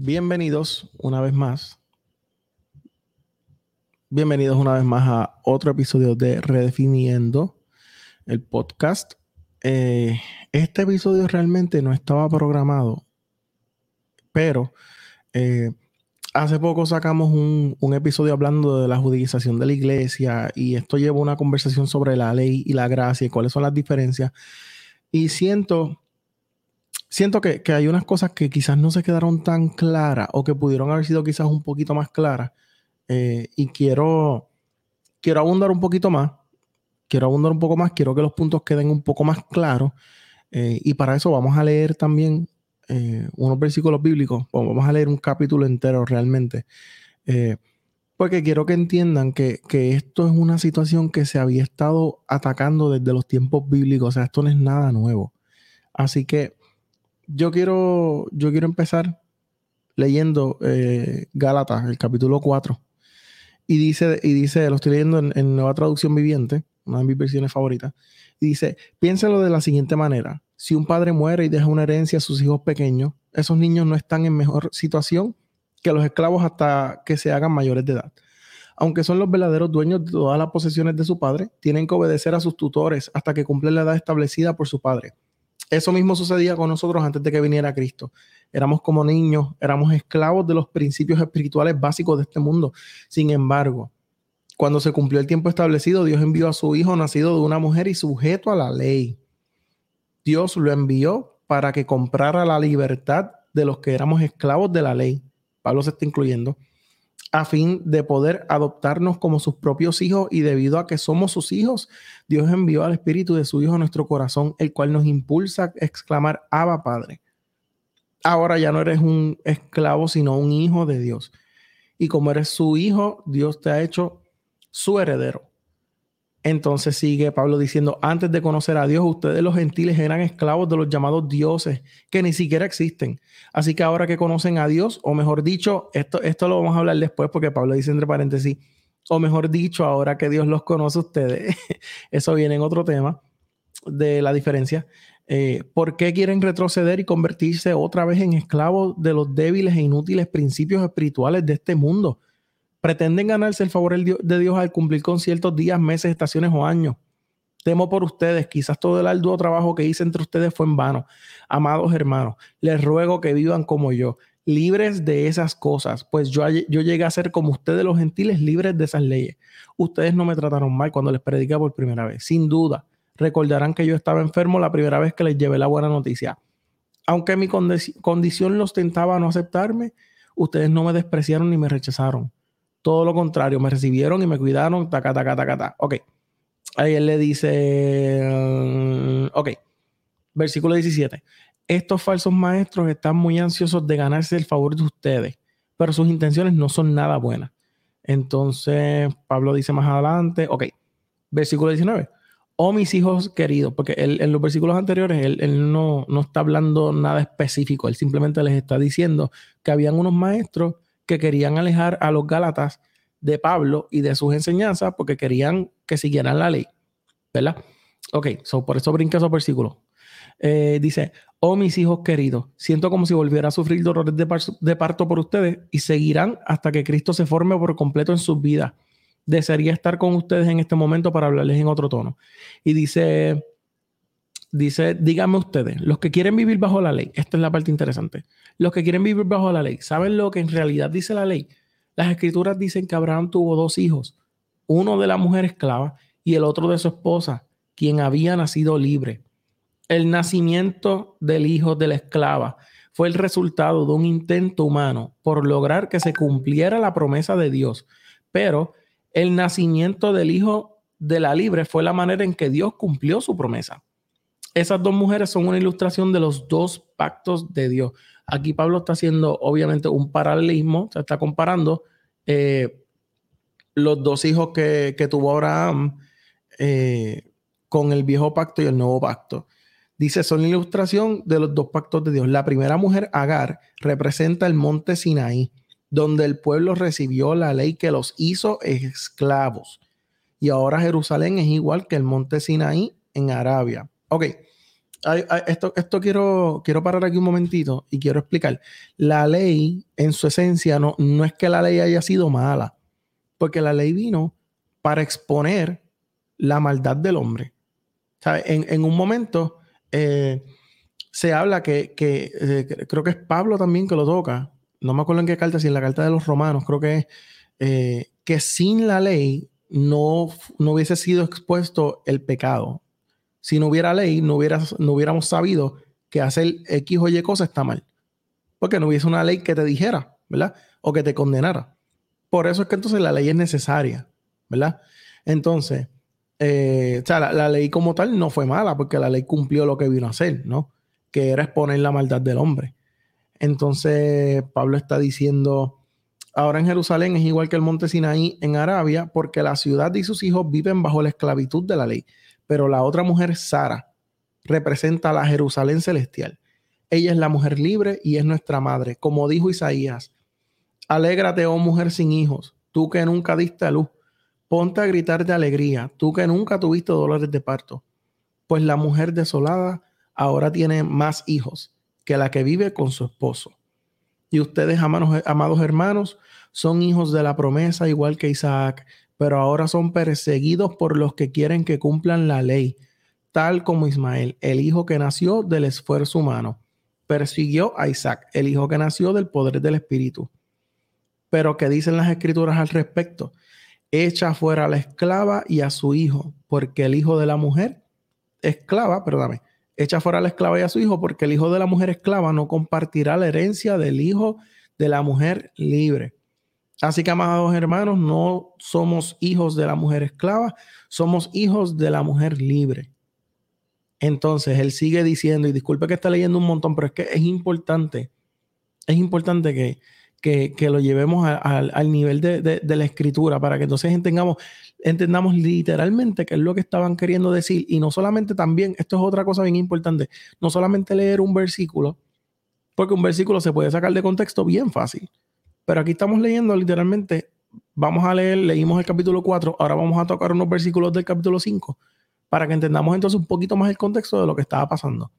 Bienvenidos una vez más. Bienvenidos una vez más a otro episodio de Redefiniendo el podcast. Eh, este episodio realmente no estaba programado, pero eh, hace poco sacamos un, episodio hablando de la judización de la iglesia y esto lleva una conversación sobre la ley y la gracia y cuáles son las diferencias. Y siento siento que, hay unas cosas que quizás no se quedaron tan claras o que pudieron haber sido quizás un poquito más claras. Eh, y quiero, quiero abundar un poquito más. Quiero abundar un poco más. Quiero que los puntos queden un poco más claros. Eh, y para eso vamos a leer también eh, unos versículos bíblicos. vamos a leer un capítulo entero realmente. porque quiero que entiendan que, que esto es una situación que se había estado atacando desde los tiempos bíblicos. O sea, esto no es nada nuevo. Así que yo quiero, yo quiero empezar leyendo eh, Gálatas, el capítulo 4. Y dice, y dice, lo estoy leyendo en, nueva traducción viviente, una de mis versiones favoritas. Dice, piénselo de la siguiente manera. Si un padre muere y deja una herencia a sus hijos pequeños, esos niños no están en mejor situación que los esclavos hasta que se hagan mayores de edad. Aunque son los verdaderos dueños de todas las posesiones de su padre, tienen que obedecer a sus tutores hasta que cumplen la edad establecida por su padre. Eso mismo sucedía con nosotros antes de que viniera Cristo. Éramos como niños, éramos esclavos de los principios espirituales básicos de este mundo. Sin embargo, cuando se cumplió el tiempo establecido, Dios envió a su Hijo nacido de una mujer y sujeto a la ley. Dios lo envió para que comprara la libertad de los que éramos esclavos de la ley. Pablo se está incluyendo a fin de poder adoptarnos como sus propios hijos y debido a que somos sus hijos, Dios envió al Espíritu de su Hijo a nuestro corazón, el cual nos impulsa a exclamar, Abba Padre. Ahora ya no eres un esclavo, sino un hijo de Dios. Y como eres su hijo, Dios te ha hecho su heredero. Entonces sigue Pablo diciendo, antes de conocer a Dios, ustedes los gentiles eran esclavos de los llamados dioses, que ni siquiera existen. Así que ahora que conocen a Dios, o mejor dicho, esto, esto lo vamos a hablar después porque Pablo dice entre paréntesis, o mejor dicho, ahora que Dios los conoce a ustedes, eso viene en otro tema de la diferencia. Eh, ¿Por qué quieren retroceder y convertirse otra vez en esclavos de los débiles e inútiles principios espirituales de este mundo? Pretenden ganarse el favor de Dios al cumplir con ciertos días, meses, estaciones o años. Temo por ustedes, quizás todo el arduo trabajo que hice entre ustedes fue en vano. Amados hermanos, les ruego que vivan como yo, libres de esas cosas, pues yo, yo llegué a ser como ustedes los gentiles, libres de esas leyes. Ustedes no me trataron mal cuando les prediqué por primera vez, sin duda. Recordarán que yo estaba enfermo la primera vez que les llevé la buena noticia. Aunque mi condición los tentaba a no aceptarme, ustedes no me despreciaron ni me rechazaron todo lo contrario, me recibieron y me cuidaron, taca, taca, taca, taca. Ok. Ahí él le dice, mm, ok, versículo 17. Estos falsos maestros están muy ansiosos de ganarse el favor de ustedes, pero sus intenciones no son nada buenas. Entonces, Pablo dice más adelante, ok, versículo 19. Oh, mis hijos queridos, porque él, en los versículos anteriores él, él no, no, está hablando nada específico, él simplemente les está diciendo que habían unos maestros que querían alejar a los Gálatas de Pablo y de sus enseñanzas porque querían que siguieran la ley. ¿Verdad? Ok, so por eso brinca esos versículos. Eh, dice, oh mis hijos queridos, siento como si volviera a sufrir dolores de, parto por ustedes y seguirán hasta que Cristo se forme por completo en sus vidas. Desearía estar con ustedes en este momento para hablarles en otro tono. Y dice, dice, díganme ustedes, los que quieren vivir bajo la ley, esta es la parte interesante, los que quieren vivir bajo la ley, ¿saben lo que en realidad dice la ley? Las escrituras dicen que Abraham tuvo dos hijos, uno de la mujer esclava y el otro de su esposa, quien había nacido libre. El nacimiento del hijo de la esclava fue el resultado de un intento humano por lograr que se cumpliera la promesa de Dios, pero el nacimiento del hijo de la libre fue la manera en que Dios cumplió su promesa. Esas dos mujeres son una ilustración de los dos pactos de Dios. Aquí Pablo está haciendo obviamente un paralelismo, se está comparando eh, los dos hijos que, tuvo Abraham eh, con el viejo pacto y el nuevo pacto. Dice, son la ilustración de los dos pactos de Dios. La primera mujer, Agar, representa el monte Sinaí, donde el pueblo recibió la ley que los hizo esclavos. Y ahora Jerusalén es igual que el monte Sinaí en Arabia. Ok, esto, esto quiero, quiero parar aquí un momentito y quiero explicar. La ley, en su esencia, no, no es que la ley haya sido mala, porque la ley vino para exponer la maldad del hombre. En, en, un momento eh, se habla que, que eh, creo que es Pablo también que lo toca, no me acuerdo en qué carta, si en la carta de los romanos, creo que es eh, que sin la ley no, no hubiese sido expuesto el pecado. Si no hubiera ley, no, hubiera, no hubiéramos sabido que hacer X o Y cosa está mal. Porque no hubiese una ley que te dijera, ¿verdad? O que te condenara. Por eso es que entonces la ley es necesaria, ¿verdad? Entonces, eh, o sea, la, ley como tal no fue mala porque la ley cumplió lo que vino a hacer, ¿no? Que era exponer la maldad del hombre. Entonces, Pablo está diciendo, ahora en Jerusalén es igual que el monte Sinaí en Arabia, porque la ciudad y sus hijos viven bajo la esclavitud de la ley. Pero la otra mujer, Sara, representa a la Jerusalén celestial. Ella es la mujer libre y es nuestra madre, como dijo Isaías. Alégrate, oh mujer sin hijos, tú que nunca diste a luz Ponte a gritar de alegría, tú que nunca tuviste dolores de parto, pues la mujer desolada ahora tiene más hijos que la que vive con su esposo. Y ustedes, amados, amados hermanos, son hijos de la promesa igual que Isaac, pero ahora son perseguidos por los que quieren que cumplan la ley, tal como Ismael, el hijo que nació del esfuerzo humano, persiguió a Isaac, el hijo que nació del poder del Espíritu. Pero ¿qué dicen las escrituras al respecto? echa fuera a la esclava y a su hijo, porque el hijo de la mujer esclava, perdóname, echa fuera a la esclava y a su hijo, porque el hijo de la mujer esclava no compartirá la herencia del hijo de la mujer libre. Así que, amados hermanos, no somos hijos de la mujer esclava, somos hijos de la mujer libre. Entonces, él sigue diciendo, y disculpe que está leyendo un montón, pero es que es importante, es importante que, que, lo llevemos al nivel de, la escritura para que entonces entendamos, entendamos literalmente qué es lo que estaban queriendo decir y no solamente también, esto es otra cosa bien importante, no solamente leer un versículo, porque un versículo se puede sacar de contexto bien fácil, pero aquí estamos leyendo literalmente, vamos a leer, leímos el capítulo 4, ahora vamos a tocar unos versículos del capítulo 5 para que entendamos entonces un poquito más el contexto de lo que estaba pasando.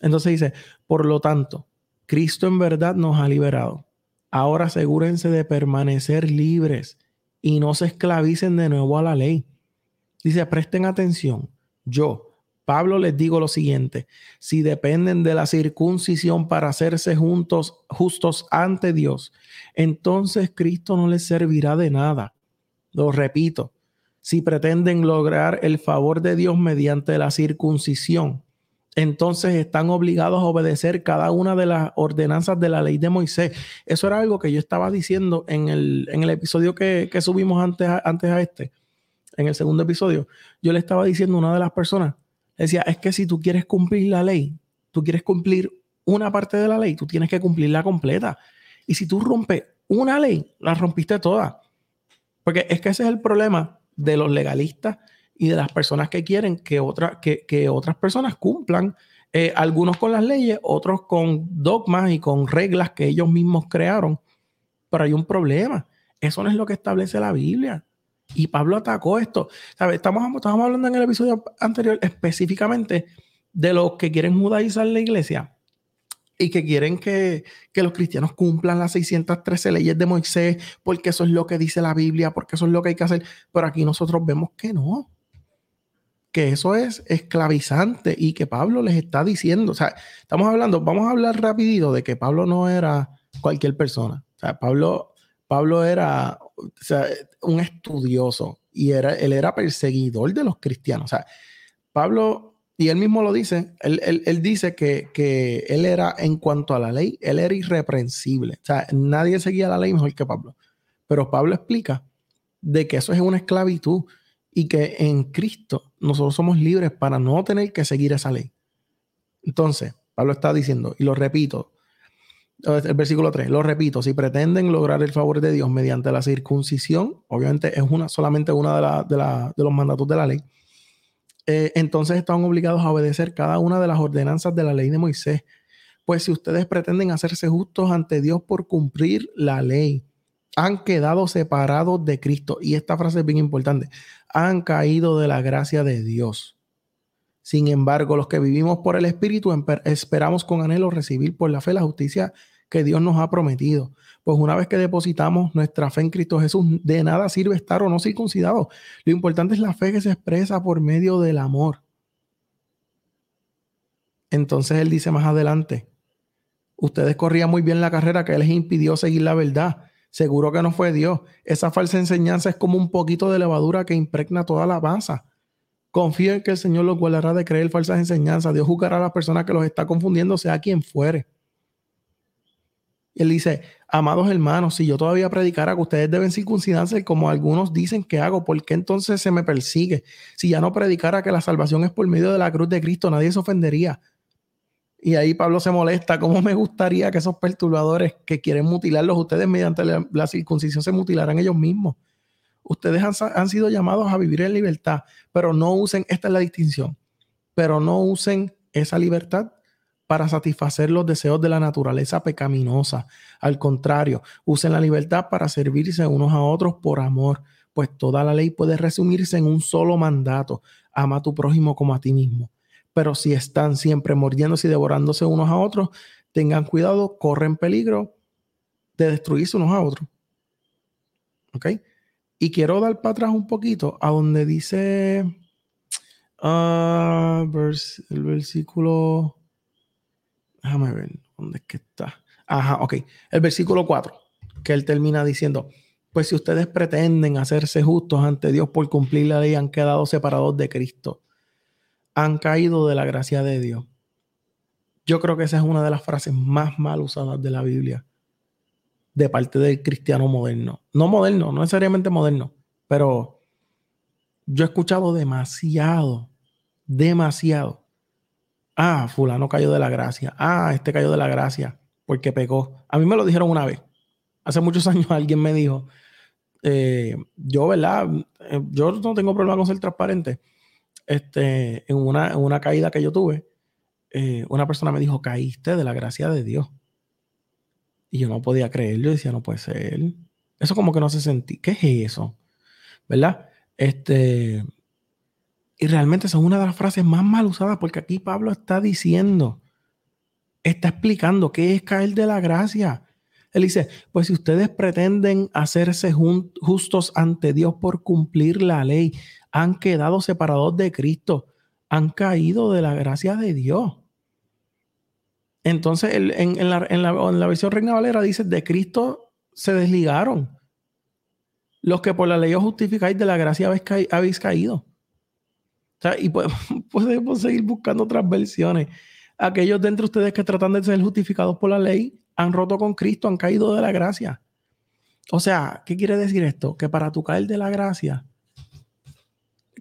Entonces dice, por lo tanto, Cristo en verdad nos ha liberado Ahora asegúrense de permanecer libres y no se esclavicen de nuevo a la ley. Dice, presten atención. Yo, Pablo, les digo lo siguiente, si dependen de la circuncisión para hacerse juntos, justos ante Dios, entonces Cristo no les servirá de nada. Lo repito, si pretenden lograr el favor de Dios mediante la circuncisión, entonces están obligados a obedecer cada una de las ordenanzas de la ley de Moisés. Eso era algo que yo estaba diciendo en el, en el episodio que, subimos antes antes a este, en el segundo episodio. Yo le estaba diciendo a una de las personas, decía, es que si tú quieres cumplir la ley, tú quieres cumplir una parte de la ley, tú tienes que cumplirla completa. Y si tú rompes una ley, la rompiste toda. Porque es que ese es el problema de los legalistas y de las personas que quieren que, que, otras personas cumplan, eh, algunos con las leyes, otros con dogmas y con reglas que ellos mismos crearon. Pero hay un problema. Eso no es lo que establece la Biblia. Y Pablo atacó esto. Estamos, estamos hablando en el episodio anterior específicamente de los que quieren judaizar la iglesia y que quieren que, que, los cristianos cumplan las 613 leyes de Moisés, porque eso es lo que dice la Biblia, porque eso es lo que hay que hacer. Pero aquí nosotros vemos que no que eso es esclavizante y que Pablo les está diciendo, o sea, estamos hablando, vamos a hablar rapidito de que Pablo no era cualquier persona, o sea, Pablo, Pablo era un estudioso y era, él era perseguidor de los cristianos, o sea, Pablo, y él mismo lo dice, él, dice que, que, él era, en cuanto a la ley, él era irreprensible, o sea, nadie seguía la ley mejor que Pablo, pero Pablo explica de que eso es una esclavitud y que en Cristo nosotros somos libres para no tener que seguir esa ley. Entonces, Pablo está diciendo, y lo repito, el versículo 3, lo repito, si pretenden lograr el favor de Dios mediante la circuncisión, obviamente es una, solamente una de, de, los mandatos de la ley, eh, entonces están obligados a obedecer cada una de las ordenanzas de la ley de Moisés. Pues si ustedes pretenden hacerse justos ante Dios por cumplir la ley, han quedado separados de Cristo. Y esta frase es bien importante. Han caído de la gracia de Dios. Sin embargo, los que vivimos por el Espíritu esperamos con anhelo recibir por la fe la justicia que Dios nos ha prometido. Pues una vez que depositamos nuestra fe en Cristo Jesús, de nada sirve estar o no circuncidado. Lo importante es la fe que se expresa por medio del amor. Entonces él dice más adelante, ustedes corrían muy bien la carrera que les impidió seguir la verdad. Seguro que no fue Dios. Esa falsa enseñanza es como un poquito de levadura que impregna toda la masa. Confío en que el Señor los guardará de creer falsas enseñanzas. Dios juzgará a las personas que los está confundiendo, sea quien fuere. Él dice, amados hermanos, si yo todavía predicara que ustedes deben circuncidarse como algunos dicen que hago, ¿por qué entonces se me persigue? Si ya no predicara que la salvación es por medio de la cruz de Cristo, nadie se ofendería. Y ahí Pablo se molesta. ¿Cómo me gustaría que esos perturbadores que quieren mutilarlos ustedes mediante la, circuncisión se mutilaran ellos mismos? Ustedes han, han, sido llamados a vivir en libertad, pero no usen, esta es la distinción, pero no usen esa libertad para satisfacer los deseos de la naturaleza pecaminosa. Al contrario, usen la libertad para servirse unos a otros por amor, pues toda la ley puede resumirse en un solo mandato. Ama a tu prójimo como a ti mismo pero si están siempre mordiéndose y devorándose unos a otros, tengan cuidado, corren peligro de destruirse unos a otros. ¿Ok? Y quiero dar para atrás un poquito a donde dice uh, el versículo. Déjame ver, ¿dónde es que está? Ajá, ok. El versículo 4, que él termina diciendo: Pues si ustedes pretenden hacerse justos ante Dios por cumplir la ley, han quedado separados de Cristo han caído de la gracia de Dios. Yo creo que esa es una de las frases más mal usadas de la Biblia de parte del cristiano moderno. No moderno, no necesariamente moderno, pero yo he escuchado demasiado, demasiado. Ah, fulano cayó de la gracia. Ah, este cayó de la gracia porque pecó. A mí me lo dijeron una vez. Hace muchos años alguien me dijo, eh, yo, ¿verdad? Eh, yo no tengo problema con ser transparente este, en, una, caída que yo tuve, eh, una persona me dijo, caíste de la gracia de Dios. Y yo no podía creerlo, decía, no puede ser. Eso como que no se sentí. ¿Qué es eso? ¿Verdad? Este, y realmente es una de las frases más mal usadas porque aquí Pablo está diciendo, está explicando qué es caer de la gracia. Él dice, pues si ustedes pretenden hacerse justos ante Dios por cumplir la ley, han quedado separados de Cristo, han caído de la gracia de Dios. Entonces, en, la, versión Reina Valera dice, de Cristo se desligaron. Los que por la ley os justificáis de la gracia habéis, caído. y podemos seguir buscando otras versiones. Aquellos de ustedes que tratan de ser justificados por la ley han roto con Cristo, han caído de la gracia. O sea, ¿qué quiere decir esto? Que para tu caer de la gracia,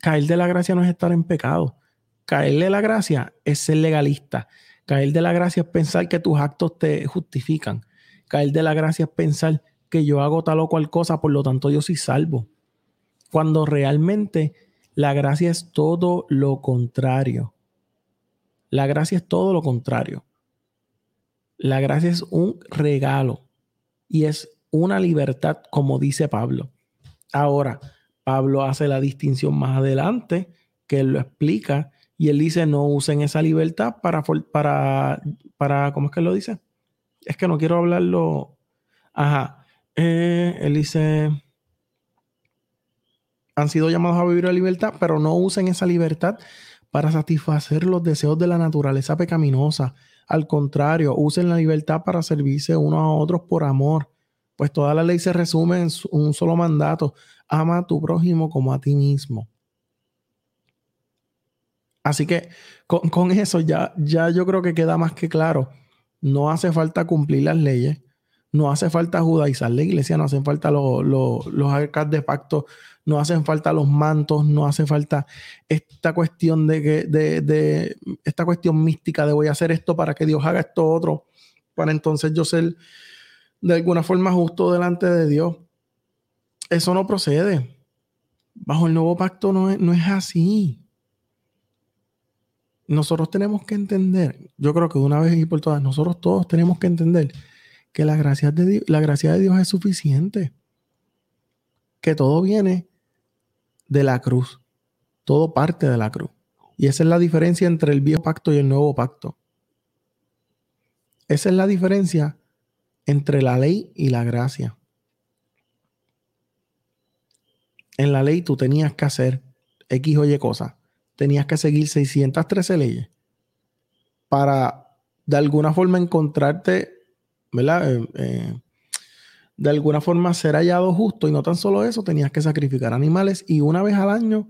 caer de la gracia no es estar en pecado. Caer de la gracia es ser legalista. Caer de la gracia es pensar que tus actos te justifican. Caer de la gracia es pensar que yo hago tal o cual cosa, por lo tanto yo soy salvo. Cuando realmente la gracia es todo lo contrario. La gracia es todo lo contrario. La gracia es un regalo y es una libertad, como dice Pablo. Ahora, Pablo hace la distinción más adelante, que él lo explica, y él dice, no usen esa libertad para, para, para ¿cómo es que lo dice? Es que no quiero hablarlo. Ajá. Eh, él dice, han sido llamados a vivir la libertad, pero no usen esa libertad para satisfacer los deseos de la naturaleza pecaminosa. Al contrario, usen la libertad para servirse unos a otros por amor, pues toda la ley se resume en un solo mandato ama a tu prójimo como a ti mismo. Así que con, eso ya, ya yo creo que queda más que claro. No hace falta cumplir las leyes, no hace falta judaizar la iglesia, no hacen falta los, los, arcas de pacto, no hacen falta los mantos, no hace falta esta cuestión de, que, de, de esta cuestión mística de voy a hacer esto para que Dios haga esto otro, para entonces yo ser de alguna forma justo delante de Dios. Eso no procede. Bajo el nuevo pacto no es, no es así. Nosotros tenemos que entender, yo creo que de una vez y por todas, nosotros todos tenemos que entender que la gracia de Dios, es suficiente. Que todo viene de la cruz. Todo parte de la cruz. Y esa es la diferencia entre el viejo pacto y el nuevo pacto. Esa es la diferencia entre la ley y la gracia. En la ley tú tenías que hacer X o Y cosas. Tenías que seguir 613 leyes para de alguna forma encontrarte, ¿verdad? Eh, eh, de alguna forma ser hallado justo y no tan solo eso, tenías que sacrificar animales y una vez al año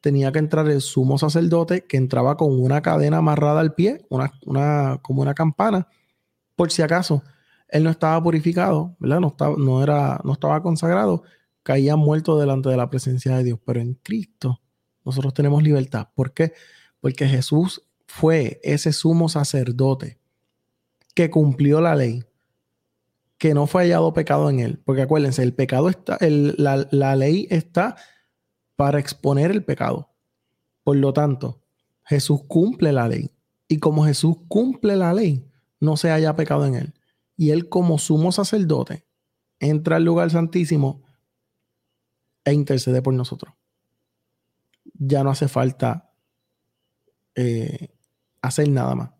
tenía que entrar el sumo sacerdote que entraba con una cadena amarrada al pie, una, una, como una campana, por si acaso él no estaba purificado, ¿verdad? No estaba, no era, no estaba consagrado, caía muerto delante de la presencia de Dios. Pero en Cristo nosotros tenemos libertad. ¿Por qué? Porque Jesús fue ese sumo sacerdote que cumplió la ley, que no fue hallado pecado en él. Porque acuérdense, el pecado está, la, la ley está para exponer el pecado. Por lo tanto, Jesús cumple la ley. Y como Jesús cumple la ley, no se haya pecado en él. Y él como sumo sacerdote entra al lugar santísimo e intercede por nosotros. Ya no hace falta eh, hacer nada más.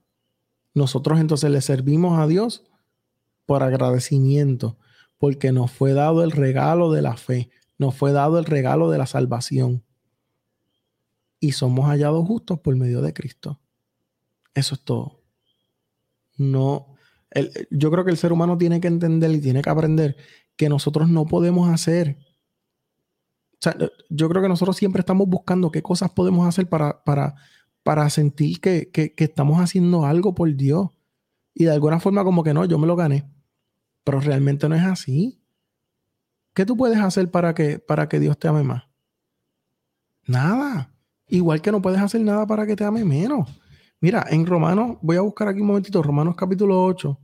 Nosotros entonces le servimos a Dios por agradecimiento, porque nos fue dado el regalo de la fe, nos fue dado el regalo de la salvación. Y somos hallados justos por medio de Cristo. Eso es todo. No, yo creo que el ser humano tiene que entender y tiene que aprender que nosotros no podemos hacer. O sea, yo creo que nosotros siempre estamos buscando qué cosas podemos hacer para, para, para sentir que, que, que estamos haciendo algo por Dios. Y de alguna forma como que no, yo me lo gané. Pero realmente no es así. ¿Qué tú puedes hacer para que, para que Dios te ame más? Nada. Igual que no puedes hacer nada para que te ame menos. Mira, en Romanos, voy a buscar aquí un momentito, Romanos capítulo 8,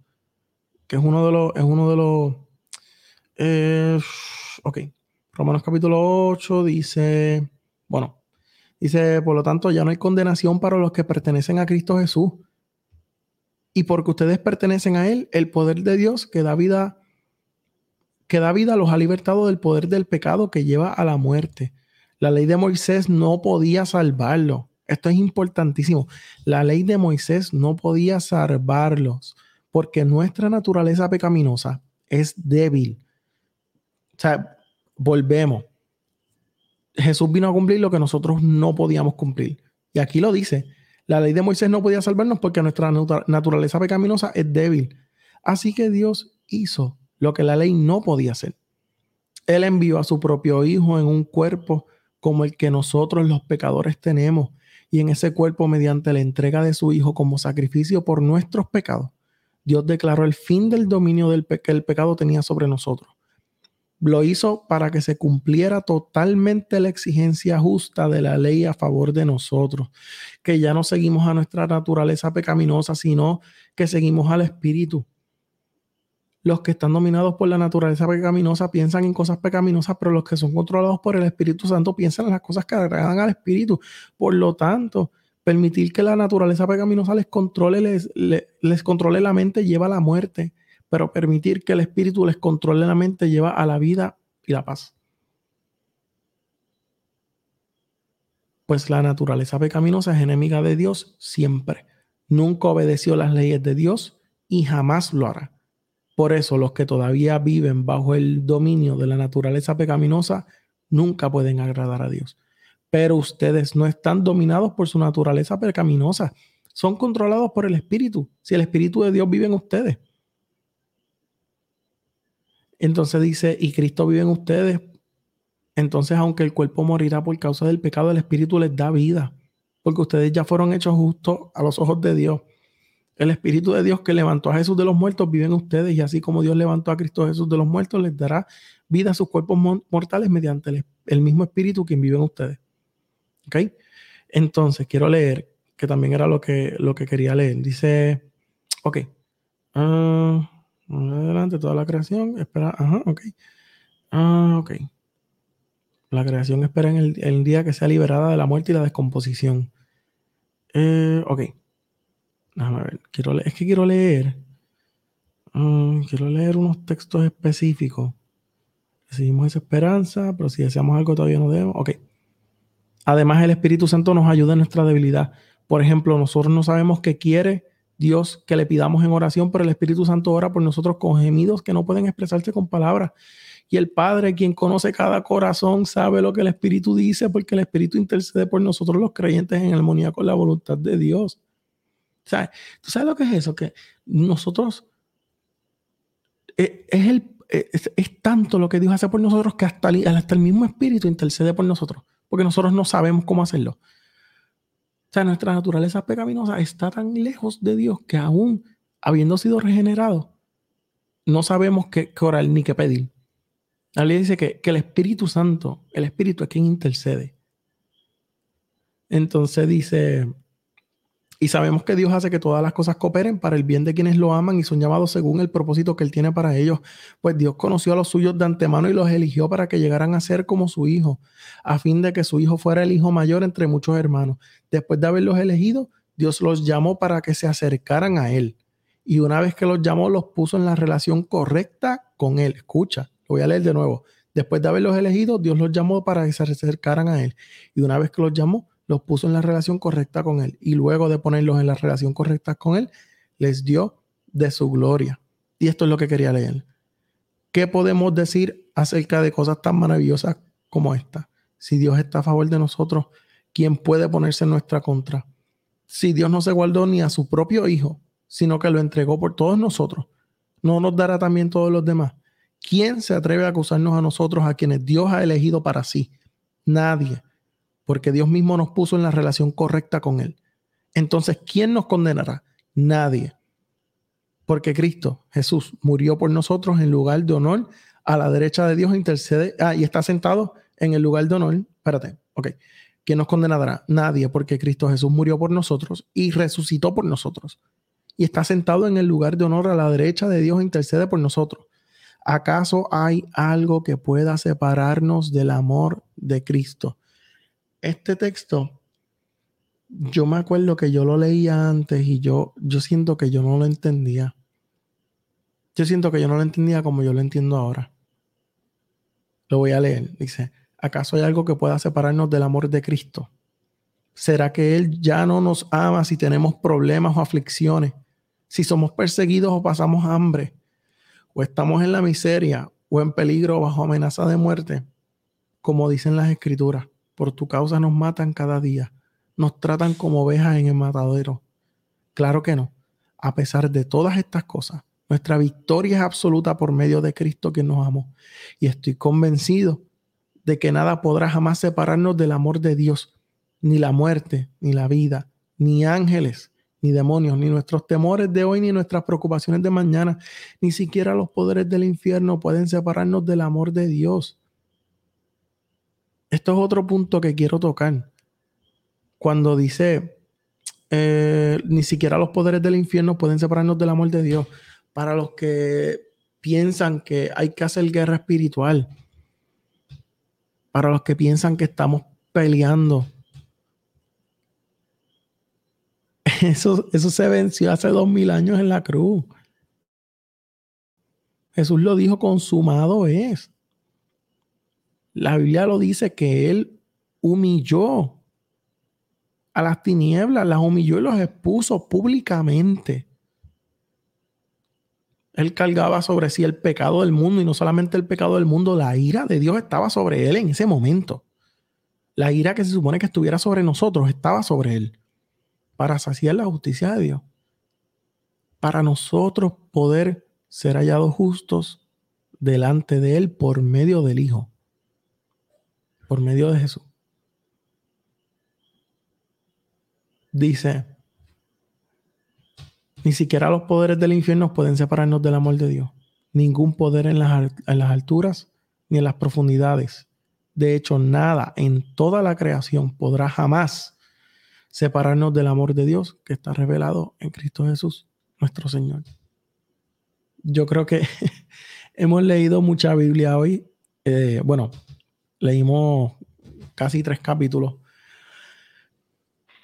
que es uno de los, es uno de los, eh, ok, Romanos capítulo 8 dice, bueno, dice, por lo tanto, ya no hay condenación para los que pertenecen a Cristo Jesús. Y porque ustedes pertenecen a Él, el poder de Dios que da vida que da vida los ha libertado del poder del pecado que lleva a la muerte. La ley de Moisés no podía salvarlo. Esto es importantísimo. La ley de Moisés no podía salvarlos porque nuestra naturaleza pecaminosa es débil. O sea, volvemos. Jesús vino a cumplir lo que nosotros no podíamos cumplir. Y aquí lo dice. La ley de Moisés no podía salvarnos porque nuestra naturaleza pecaminosa es débil. Así que Dios hizo lo que la ley no podía hacer. Él envió a su propio Hijo en un cuerpo como el que nosotros los pecadores tenemos, y en ese cuerpo, mediante la entrega de su Hijo como sacrificio por nuestros pecados, Dios declaró el fin del dominio del que el pecado tenía sobre nosotros. Lo hizo para que se cumpliera totalmente la exigencia justa de la ley a favor de nosotros, que ya no seguimos a nuestra naturaleza pecaminosa, sino que seguimos al Espíritu los que están dominados por la naturaleza pecaminosa piensan en cosas pecaminosas, pero los que son controlados por el Espíritu Santo piensan en las cosas que agradan al Espíritu. Por lo tanto, permitir que la naturaleza pecaminosa les controle, les, les, controle la mente lleva a la muerte, pero permitir que el Espíritu les controle la mente lleva a la vida y la paz. Pues la naturaleza pecaminosa es enemiga de Dios siempre. Nunca obedeció las leyes de Dios y jamás lo hará. Por eso los que todavía viven bajo el dominio de la naturaleza pecaminosa nunca pueden agradar a Dios. Pero ustedes no están dominados por su naturaleza pecaminosa, son controlados por el Espíritu. Si el Espíritu de Dios vive en ustedes. Entonces dice, y Cristo vive en ustedes. Entonces, aunque el cuerpo morirá por causa del pecado, el Espíritu les da vida, porque ustedes ya fueron hechos justos a los ojos de Dios. El Espíritu de Dios que levantó a Jesús de los muertos vive en ustedes y así como Dios levantó a Cristo Jesús de los muertos, les dará vida a sus cuerpos mortales mediante el, mismo Espíritu que vive en ustedes. ¿Ok? Entonces, quiero leer, que también era lo que, lo que quería leer. Dice, ok. Uh, adelante, toda la creación. Espera, ajá, ok. Ah, ok. La creación espera en el, día que sea liberada de la muerte y la descomposición. Eh, ok. Déjame ver. Quiero es que quiero leer. Mm, quiero leer unos textos específicos. Recibimos esa esperanza, pero si deseamos algo todavía no debemos. Ok. Además, el Espíritu Santo nos ayuda en nuestra debilidad. Por ejemplo, nosotros no sabemos qué quiere Dios que le pidamos en oración, pero el Espíritu Santo ora por nosotros con gemidos que no pueden expresarse con palabras. Y el Padre, quien conoce cada corazón, sabe lo que el Espíritu dice, porque el Espíritu intercede por nosotros los creyentes en armonía con la voluntad de Dios. ¿Sabes? ¿Tú sabes lo que es eso? Que nosotros eh, es, el, eh, es, tanto lo que Dios hace por nosotros que hasta, hasta el mismo Espíritu intercede por nosotros, porque nosotros no sabemos cómo hacerlo. Sea, nuestra naturaleza pecaminosa está tan lejos de Dios que aún habiendo sido regenerado, no sabemos qué, orar ni qué pedir. La dice que, que, el Espíritu Santo, el Espíritu es quien intercede. Entonces dice, y sabemos que Dios hace que todas las cosas cooperen para el bien de quienes lo aman y son llamados según el propósito que Él tiene para ellos. Pues Dios conoció a los suyos de antemano y los eligió para que llegaran a ser como su hijo, a fin de que su hijo fuera el hijo mayor entre muchos hermanos. Después de haberlos elegido, Dios los llamó para que se acercaran a Él. Y una vez que los llamó, los puso en la relación correcta con Él. Escucha, lo voy a leer de nuevo. Después de haberlos elegido, Dios los llamó para que se acercaran a Él. Y una vez que los llamó, los puso en la relación correcta con Él. Y luego de ponerlos en la relación correcta con Él, les dio de su gloria. Y esto es lo que quería leer. ¿Qué podemos decir acerca de cosas tan maravillosas como esta? Si Dios está a favor de nosotros, ¿quién puede ponerse en nuestra contra? Si Dios no se guardó ni a su propio Hijo, sino que lo entregó por todos nosotros, ¿no nos dará también todos los demás? ¿Quién se atreve a acusarnos a nosotros, a quienes Dios ha elegido para sí? Nadie porque Dios mismo nos puso en la relación correcta con Él. Entonces, ¿quién nos condenará? Nadie. Porque Cristo, Jesús, murió por nosotros en lugar de honor a la derecha de Dios, intercede, ah, y está sentado en el lugar de honor. Espérate, ok. ¿Quién nos condenará? Nadie, porque Cristo Jesús murió por nosotros y resucitó por nosotros. Y está sentado en el lugar de honor a la derecha de Dios, intercede por nosotros. ¿Acaso hay algo que pueda separarnos del amor de Cristo? Este texto, yo me acuerdo que yo lo leía antes y yo, yo siento que yo no lo entendía. Yo siento que yo no lo entendía como yo lo entiendo ahora. Lo voy a leer. Dice, ¿acaso hay algo que pueda separarnos del amor de Cristo? ¿Será que Él ya no nos ama si tenemos problemas o aflicciones? Si somos perseguidos o pasamos hambre? ¿O estamos en la miseria o en peligro bajo amenaza de muerte? Como dicen las escrituras. Por tu causa nos matan cada día. Nos tratan como ovejas en el matadero. Claro que no. A pesar de todas estas cosas, nuestra victoria es absoluta por medio de Cristo que nos amó. Y estoy convencido de que nada podrá jamás separarnos del amor de Dios, ni la muerte, ni la vida, ni ángeles, ni demonios, ni nuestros temores de hoy, ni nuestras preocupaciones de mañana, ni siquiera los poderes del infierno pueden separarnos del amor de Dios. Esto es otro punto que quiero tocar. Cuando dice, eh, ni siquiera los poderes del infierno pueden separarnos del amor de Dios. Para los que piensan que hay que hacer guerra espiritual, para los que piensan que estamos peleando, eso, eso se venció hace dos mil años en la cruz. Jesús lo dijo, consumado es. La Biblia lo dice que él humilló a las tinieblas, las humilló y los expuso públicamente. Él cargaba sobre sí el pecado del mundo y no solamente el pecado del mundo, la ira de Dios estaba sobre él en ese momento. La ira que se supone que estuviera sobre nosotros estaba sobre él para saciar la justicia de Dios. Para nosotros poder ser hallados justos delante de él por medio del Hijo por medio de Jesús. Dice, ni siquiera los poderes del infierno pueden separarnos del amor de Dios. Ningún poder en las, en las alturas ni en las profundidades. De hecho, nada en toda la creación podrá jamás separarnos del amor de Dios que está revelado en Cristo Jesús, nuestro Señor. Yo creo que hemos leído mucha Biblia hoy. Eh, bueno, leímos casi tres capítulos.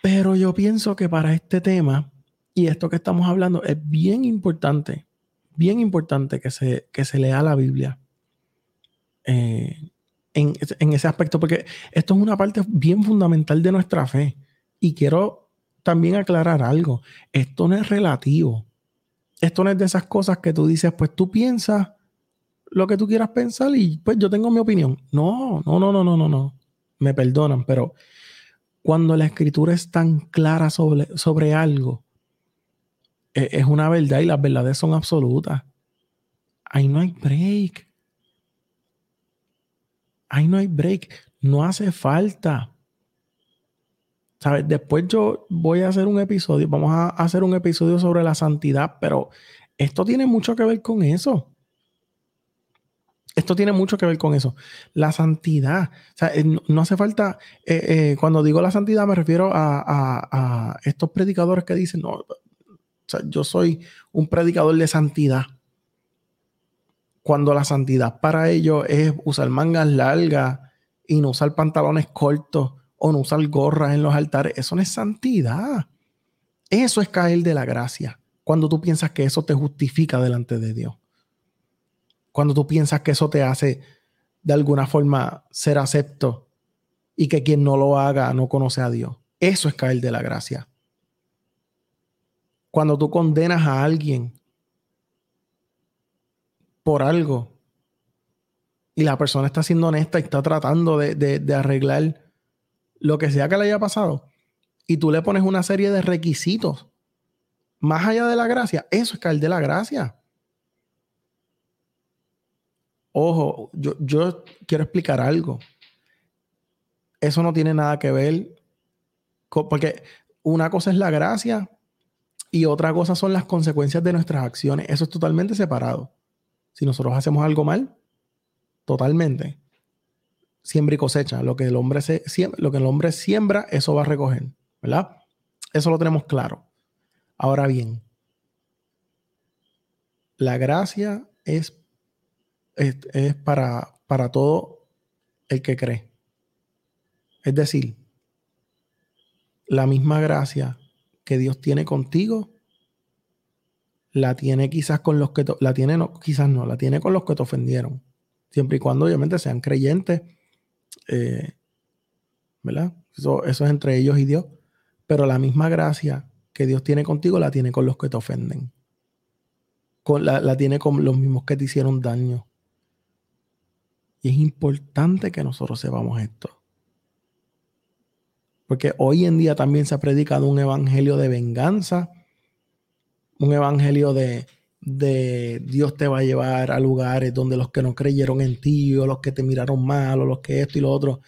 Pero yo pienso que para este tema y esto que estamos hablando es bien importante, bien importante que se, que se lea la Biblia. Eh, en, en ese aspecto, porque esto es una parte bien fundamental de nuestra fe. Y quiero también aclarar algo. Esto no es relativo. Esto no es de esas cosas que tú dices, pues tú piensas lo que tú quieras pensar y pues yo tengo mi opinión. No, no, no, no, no, no, no. Me perdonan, pero cuando la escritura es tan clara sobre, sobre algo, e, es una verdad y las verdades son absolutas. Ahí no hay break. Ahí no hay break. No hace falta. ¿Sabes? Después yo voy a hacer un episodio, vamos a hacer un episodio sobre la santidad, pero esto tiene mucho que ver con eso. Esto tiene mucho que ver con eso. La santidad. O sea, eh, no, hace falta. Eh, eh, cuando digo la santidad, me refiero a, estos predicadores que dicen: No, yo soy un predicador de santidad. Cuando la santidad para ellos es usar mangas largas y no usar pantalones cortos o no usar gorras en los altares, eso no es santidad. Eso es caer de la gracia. Cuando tú piensas que eso te justifica delante de Dios cuando tú piensas que eso te hace de alguna forma ser acepto y que quien no lo haga no conoce a Dios. Eso es caer de la gracia. Cuando tú condenas a alguien por algo y la persona está siendo honesta y está tratando de, de arreglar lo que sea que le haya pasado y tú le pones una serie de requisitos más allá de la gracia, eso es caer de la gracia. Ojo, yo, quiero explicar algo. Eso no tiene nada que ver porque una cosa es la gracia y otra cosa son las consecuencias de nuestras acciones. Eso es totalmente separado. Si nosotros hacemos algo mal, totalmente. Siembra y cosecha. Lo que el hombre, se, lo que el hombre siembra, eso va a recoger. ¿Verdad? Eso lo tenemos claro. Ahora bien, la gracia es es, para, para todo el que cree. Es decir, la misma gracia que Dios tiene contigo, la tiene quizás con los que la tiene no, quizás no, la tiene con los que te ofendieron. Siempre y cuando obviamente sean creyentes, eh, ¿verdad? Eso, eso es entre ellos y Dios. Pero la misma gracia que Dios tiene contigo la tiene con los que te ofenden. Con, la, la tiene con los mismos que te hicieron daño. Y es importante que nosotros sepamos esto. Porque hoy en día también se ha predicado un evangelio de venganza, un evangelio de, Dios te va a llevar a lugares donde los que no creyeron en ti o los que te miraron mal o los que esto y lo otro.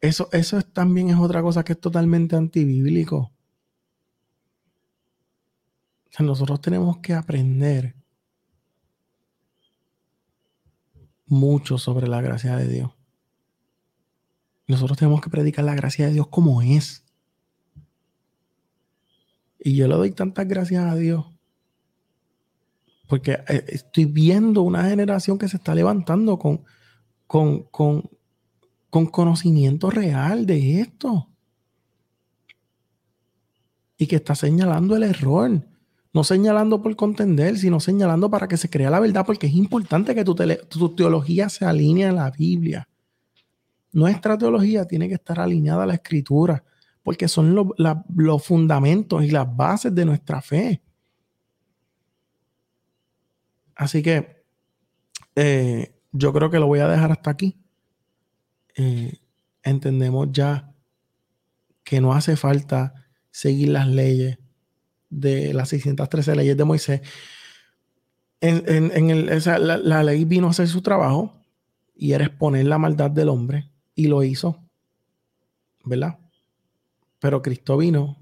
Eso, eso también es otra cosa que es totalmente antibíblico. nosotros tenemos que aprender mucho sobre la gracia de Dios. Nosotros tenemos que predicar la gracia de Dios como es. Y yo le doy tantas gracias a Dios. Porque eh, estoy viendo una generación que se está levantando con, con, con, con conocimiento real de esto. Y que está señalando el error. No señalando por contender, sino señalando para que se crea la verdad, porque es importante que tu, teología se alinee a la Biblia. Nuestra teología tiene que estar alineada a la escritura, porque son los fundamentos y las bases de nuestra fe. Así que eh, yo creo que lo voy a dejar hasta aquí. Eh, entendemos ya que no hace falta seguir las leyes de las 613 leyes de Moisés, en, el, la, ley vino a hacer su trabajo y era exponer la maldad del hombre y lo hizo, ¿verdad? Pero Cristo vino,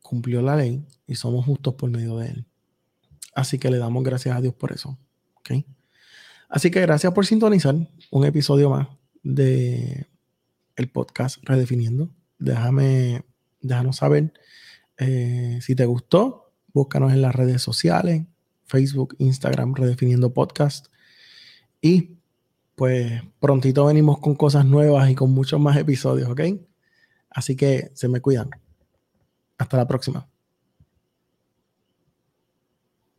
cumplió la ley y somos justos por medio de él. Así que le damos gracias a Dios por eso. ¿ok? Así que gracias por sintonizar un episodio más de el podcast Redefiniendo. Déjame, déjanos saber eh, si te gustó, búscanos en las redes sociales, Facebook, Instagram, Redefiniendo Podcast. Y pues prontito venimos con cosas nuevas y con muchos más episodios, ¿ok? Así que se me cuidan. Hasta la próxima.